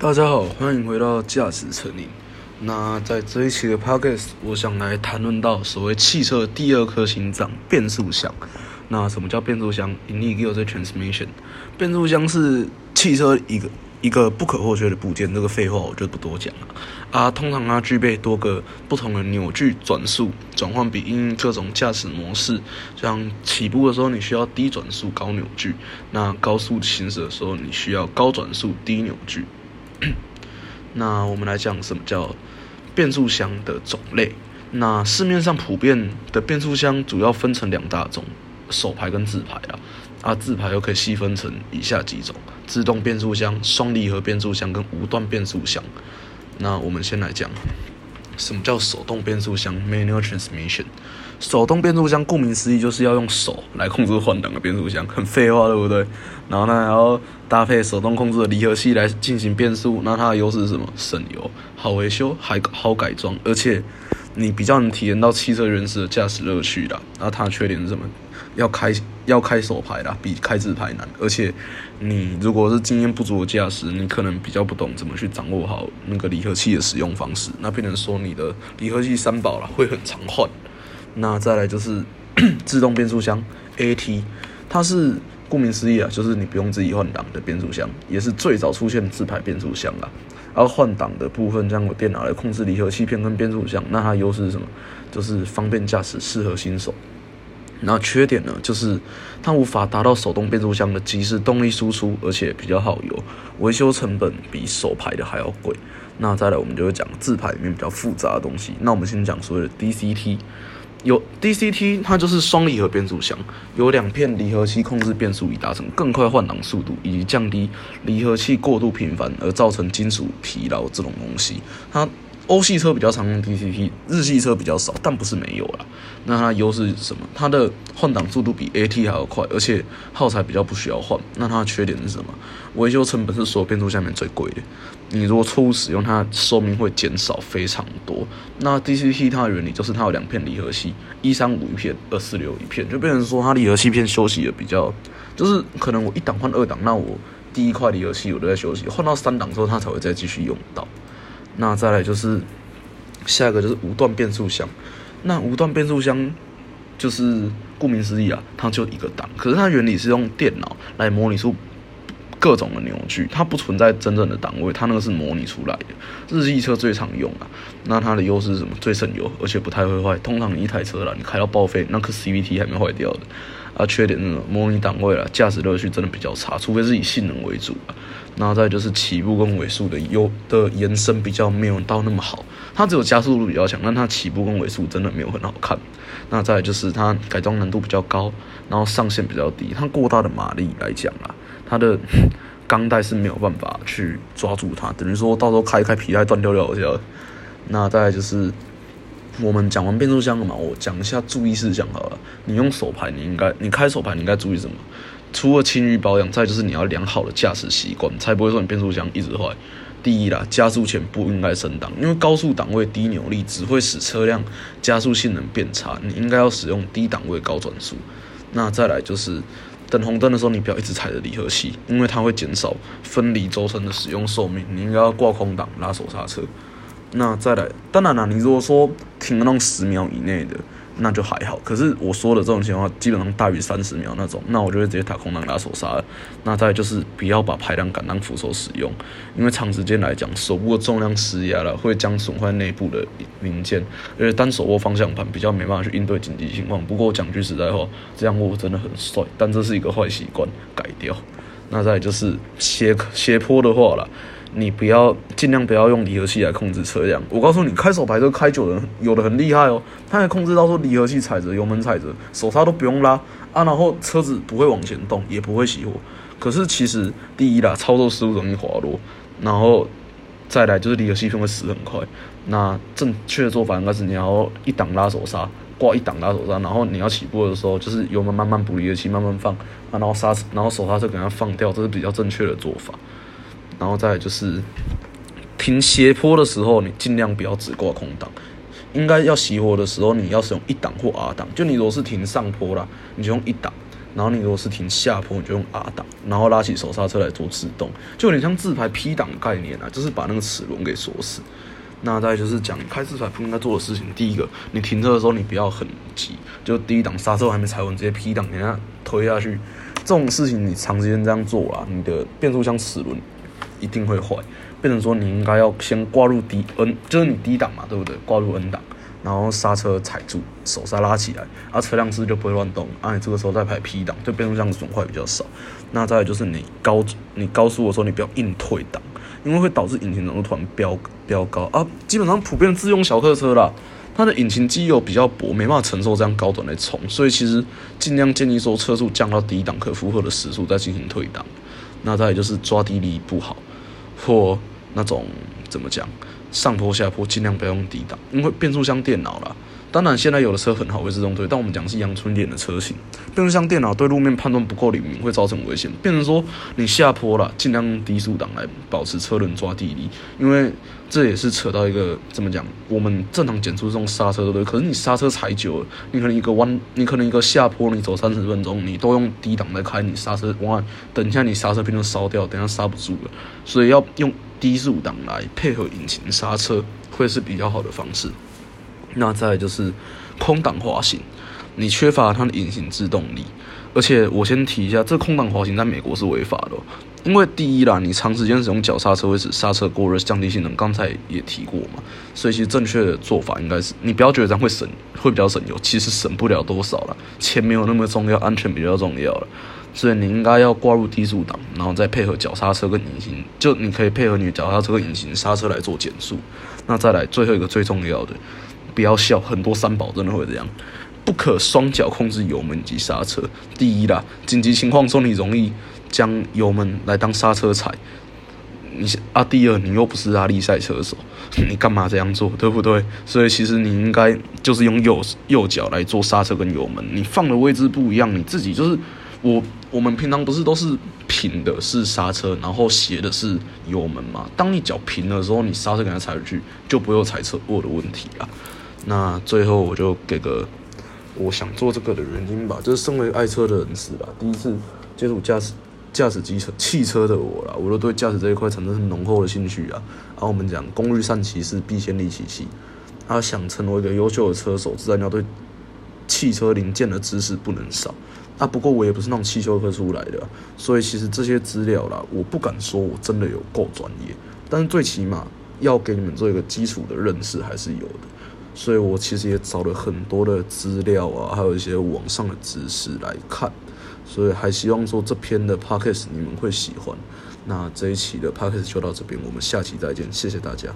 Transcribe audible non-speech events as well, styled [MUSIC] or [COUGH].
大家好，欢迎回到驾驶成瘾。那在这一期的 podcast，我想来谈论到所谓汽车第二颗心脏——变速箱。那什么叫变速箱 i n i g i o transmission。变速箱是汽车一个一个不可或缺的部件。这个废话我就不多讲了。啊，通常它具备多个不同的扭矩、转速、转换比，因各种驾驶模式。像起步的时候，你需要低转速、高扭矩；那高速行驶的时候，你需要高转速、低扭矩。[CLEARS THROAT] 那我们来讲什么叫变速箱的种类。那市面上普遍的变速箱主要分成两大种，手排跟自排啦。啊，自排又可以细分成以下几种：自动变速箱、双离合变速箱跟无段变速箱。那我们先来讲。什么叫手动变速箱 （manual transmission）？手动变速箱顾名思义就是要用手来控制换挡的变速箱，很废话，对不对？然后呢，还要搭配手动控制的离合器来进行变速。那它的优势是什么？省油、好维修、还好改装，而且你比较能体验到汽车原始的驾驶乐趣的。那它的缺点是什么？要开要开手排啦，比开自排难。而且你如果是经验不足的驾驶，你可能比较不懂怎么去掌握好那个离合器的使用方式。那变成说你的离合器三宝了，会很常换。那再来就是 [COUGHS] 自动变速箱 AT，它是顾名思义啊，就是你不用自己换挡的变速箱，也是最早出现自排变速箱啊。而换挡的部分将由电脑来控制离合器片跟变速箱。那它优势是什么？就是方便驾驶，适合新手。那缺点呢，就是它无法达到手动变速箱的即时动力输出，而且比较耗油，维修成本比手排的还要贵。那再来，我们就会讲自排里面比较复杂的东西。那我们先讲所谓的 DCT，有 DCT，它就是双离合变速箱，有两片离合器控制变速，以达成更快换挡速度，以及降低离合器过度频繁而造成金属疲劳这种东西。它欧系车比较常用 DCT，日系车比较少，但不是没有啦。那它优势是什么？它的换挡速度比 AT 还要快，而且耗材比较不需要换。那它的缺点是什么？维修成本是所有变速箱里面最贵的。你如果错误使用，它寿命会减少非常多。那 DCT 它的原理就是它有两片离合器，一三五一片，二四六一片，就变成说它离合器片休息的比较，就是可能我一档换二档，那我第一块离合器我都在休息，换到三档之后它才会再继续用到。那再来就是下一个就是无段变速箱，那无段变速箱就是顾名思义啊，它就一个档，可是它原理是用电脑来模拟出各种的扭矩，它不存在真正的档位，它那个是模拟出来的。日系车最常用啊，那它的优势是什么？最省油，而且不太会坏。通常你一台车啦，你开到报废，那颗 CVT 还没坏掉的。啊，缺点是模拟档位啦，驾驶乐趣真的比较差，除非是以性能为主啊。然后再就是起步跟尾速的优的延伸比较没有到那么好，它只有加速度比较强，但它起步跟尾速真的没有很好看。那再就是它改装难度比较高，然后上限比较低，它过大的马力来讲啊，它的钢带是没有办法去抓住它，等于说到时候开一开皮带断掉掉一下。那再就是我们讲完变速箱了嘛，我讲一下注意事项好了。你用手排，你应该你开手排你应该注意什么？除了勤于保养，再就是你要良好的驾驶习惯，才不会说你变速箱一直坏。第一啦，加速前不应该升档，因为高速档位低扭力只会使车辆加速性能变差。你应该要使用低档位高转速。那再来就是等红灯的时候，你不要一直踩着离合器，因为它会减少分离轴承的使用寿命。你应该要挂空档拉手刹车。那再来，当然了，你如果说停那种十秒以内的。那就还好，可是我说的这种情况基本上大于三十秒那种，那我就会直接打空档拉手刹了。那再就是不要把排量杆当扶手使用，因为长时间来讲，手部的重量施压了会将损坏内部的零件，而且单手握方向盘比较没办法去应对紧急情况。不过讲句实在话，这样握真的很帅，但这是一个坏习惯，改掉。那再就是斜斜坡的话了。你不要尽量不要用离合器来控制车辆。我告诉你，开手排车开久了，有的很厉害哦，它还控制到说离合器踩着，油门踩着，手刹都不用拉啊，然后车子不会往前动，也不会熄火。可是其实第一啦，操作失误容易滑落，然后再来就是离合器片会死很快。那正确的做法应该是你要一档拉手刹，挂一档拉手刹，然后你要起步的时候就是油门慢慢补离合器，慢慢放，然后刹，然后手刹车给它放掉，这是比较正确的做法。然后再就是停斜坡的时候，你尽量不要只挂空档，应该要熄火的时候，你要使用一档或 R 档。就你如果是停上坡啦，你就用一档，然后你如果是停下坡，你就用 R 档，然后拉起手刹车来做制动，就有点像自排 P 档概念啊，就是把那个齿轮给锁死。那再就是讲开自排不应该做的事情，第一个，你停车的时候你不要很急，就第一档刹车还没踩稳，直接 P 档给它推下去，这种事情你长时间这样做啦，你的变速箱齿轮一定会坏，变成说你应该要先挂入 D N，就是你 D 档嘛，对不对？挂入 N 档。然后刹车踩住，手刹拉起来，啊，车辆是不是就不会乱动。啊，你这个时候再排 P 档，对变速箱的损坏比较少。那再就是你高你高速的时候，你不要硬退档，因为会导致引擎浓度突然飙飙高啊。基本上普遍自用小客车啦，它的引擎机油比较薄，没办法承受这样高转的冲，所以其实尽量建议说车速降到低档可负荷的时速再进行退档。那再就是抓地力不好，或那种怎么讲？上坡下坡尽量不要用低档，因为变速箱电脑啦。当然现在有的车很好会自动推，但我们讲是阳春点的车型，变速箱电脑对路面判断不够灵敏，会造成危险。变成说你下坡了，尽量低速档来保持车轮抓地力，因为这也是扯到一个怎么讲，我们正常减速这种刹车对不对？可是你刹车踩久了，你可能一个弯，你可能一个下坡，你走三十分钟，你都用低档在开，你刹车哇，等一下你刹车片就烧掉，等下刹不住了，所以要用。低速档来配合引擎刹车会是比较好的方式。那再就是空档滑行，你缺乏它的引擎制动力。而且我先提一下，这空档滑行在美国是违法的，因为第一啦，你长时间使用脚刹车会使刹车过热，降低性能。刚才也提过嘛，所以其实正确的做法应该是，你不要觉得这样会省，会比较省油，其实省不了多少了，钱没有那么重要，安全比较重要了。所以你应该要挂入低速档，然后再配合脚刹车跟引擎，就你可以配合你脚刹车跟引擎刹车来做减速。那再来最后一个最重要的，不要笑，很多三宝真的会这样，不可双脚控制油门及刹车。第一啦，紧急情况中你容易将油门来当刹车踩，你啊，第二你又不是拉力赛车手，[LAUGHS] 你干嘛这样做，对不对？所以其实你应该就是用右右脚来做刹车跟油门，你放的位置不一样，你自己就是。我我们平常不是都是平的是刹车，然后斜的是油门嘛？当你脚平的时候，你刹车给它踩出去，就不会有踩车握的问题了。那最后我就给个我想做这个的原因吧，就是身为爱车的人士啦，第一次接触驾驶驾驶机车汽车的我啦，我都对驾驶这一块产生很浓厚的兴趣啊。然后我们讲工欲善其事，必先利其器。他想成为一个优秀的车手，自然要对汽车零件的知识不能少。啊，不过我也不是那种汽修科出来的，所以其实这些资料啦，我不敢说我真的有够专业，但是最起码要给你们做一个基础的认识还是有的，所以我其实也找了很多的资料啊，还有一些网上的知识来看，所以还希望说这篇的 podcast 你们会喜欢。那这一期的 podcast 就到这边，我们下期再见，谢谢大家。